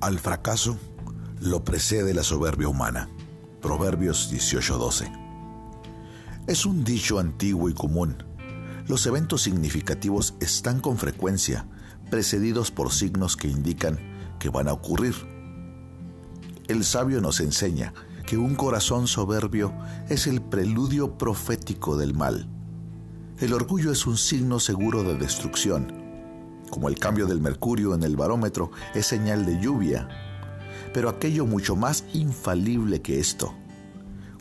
Al fracaso lo precede la soberbia humana. Proverbios 18:12. Es un dicho antiguo y común. Los eventos significativos están con frecuencia precedidos por signos que indican que van a ocurrir. El sabio nos enseña que un corazón soberbio es el preludio profético del mal. El orgullo es un signo seguro de destrucción como el cambio del mercurio en el barómetro es señal de lluvia, pero aquello mucho más infalible que esto.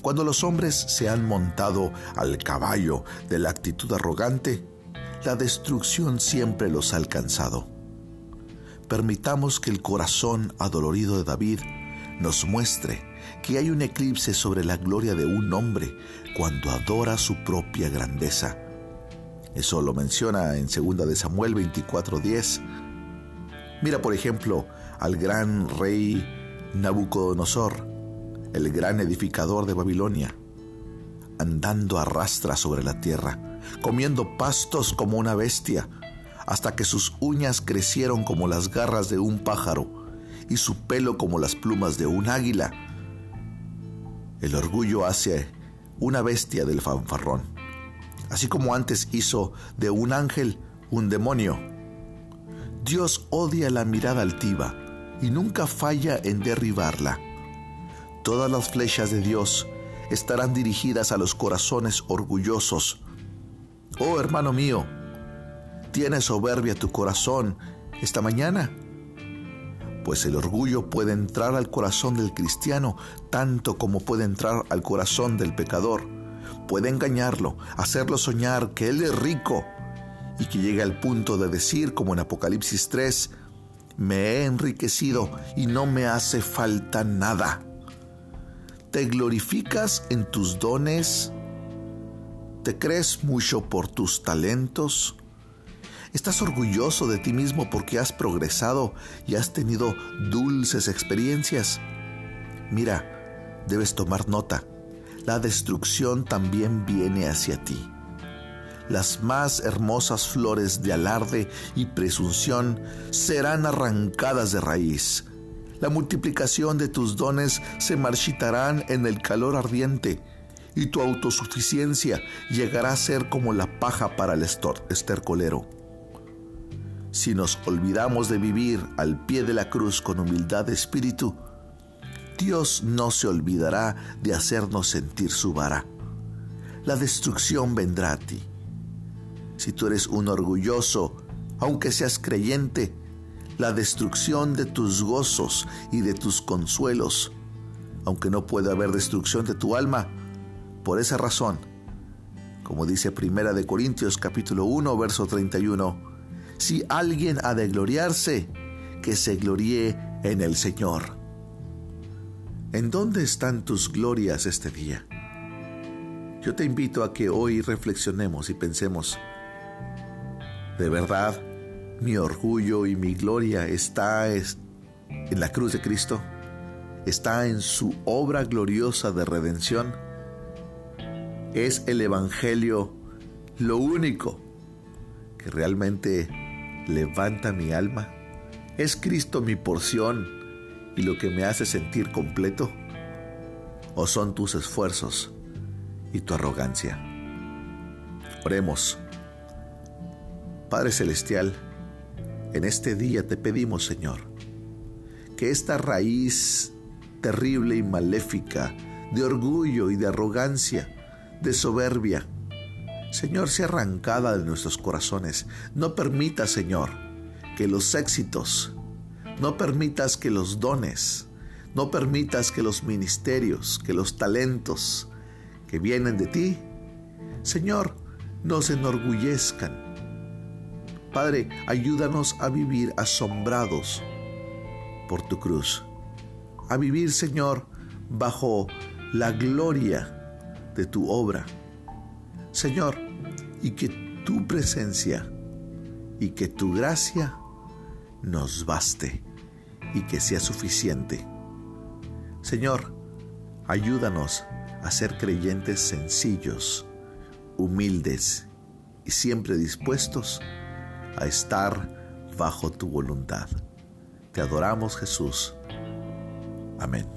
Cuando los hombres se han montado al caballo de la actitud arrogante, la destrucción siempre los ha alcanzado. Permitamos que el corazón adolorido de David nos muestre que hay un eclipse sobre la gloria de un hombre cuando adora su propia grandeza eso lo menciona en 2 de Samuel 24:10. Mira, por ejemplo, al gran rey Nabucodonosor, el gran edificador de Babilonia, andando a rastra sobre la tierra, comiendo pastos como una bestia, hasta que sus uñas crecieron como las garras de un pájaro y su pelo como las plumas de un águila. El orgullo hace una bestia del fanfarrón así como antes hizo de un ángel un demonio. Dios odia la mirada altiva y nunca falla en derribarla. Todas las flechas de Dios estarán dirigidas a los corazones orgullosos. Oh hermano mío, ¿tienes soberbia tu corazón esta mañana? Pues el orgullo puede entrar al corazón del cristiano tanto como puede entrar al corazón del pecador puede engañarlo, hacerlo soñar que Él es rico y que llegue al punto de decir, como en Apocalipsis 3, me he enriquecido y no me hace falta nada. ¿Te glorificas en tus dones? ¿Te crees mucho por tus talentos? ¿Estás orgulloso de ti mismo porque has progresado y has tenido dulces experiencias? Mira, debes tomar nota la destrucción también viene hacia ti. Las más hermosas flores de alarde y presunción serán arrancadas de raíz. La multiplicación de tus dones se marchitarán en el calor ardiente y tu autosuficiencia llegará a ser como la paja para el estercolero. Si nos olvidamos de vivir al pie de la cruz con humildad de espíritu, Dios no se olvidará de hacernos sentir su vara. La destrucción vendrá a ti. Si tú eres un orgulloso, aunque seas creyente, la destrucción de tus gozos y de tus consuelos, aunque no pueda haber destrucción de tu alma, por esa razón, como dice Primera de Corintios capítulo 1 verso 31, si alguien ha de gloriarse, que se gloríe en el Señor. ¿En dónde están tus glorias este día? Yo te invito a que hoy reflexionemos y pensemos, ¿de verdad mi orgullo y mi gloria está en la cruz de Cristo? ¿Está en su obra gloriosa de redención? ¿Es el Evangelio lo único que realmente levanta mi alma? ¿Es Cristo mi porción? Y lo que me hace sentir completo? ¿O son tus esfuerzos y tu arrogancia? Oremos. Padre Celestial, en este día te pedimos, Señor, que esta raíz terrible y maléfica de orgullo y de arrogancia, de soberbia, Señor, sea arrancada de nuestros corazones. No permita, Señor, que los éxitos no permitas que los dones, no permitas que los ministerios, que los talentos que vienen de ti, Señor, nos enorgullezcan. Padre, ayúdanos a vivir asombrados por tu cruz, a vivir, Señor, bajo la gloria de tu obra. Señor, y que tu presencia y que tu gracia nos baste y que sea suficiente. Señor, ayúdanos a ser creyentes sencillos, humildes y siempre dispuestos a estar bajo tu voluntad. Te adoramos Jesús. Amén.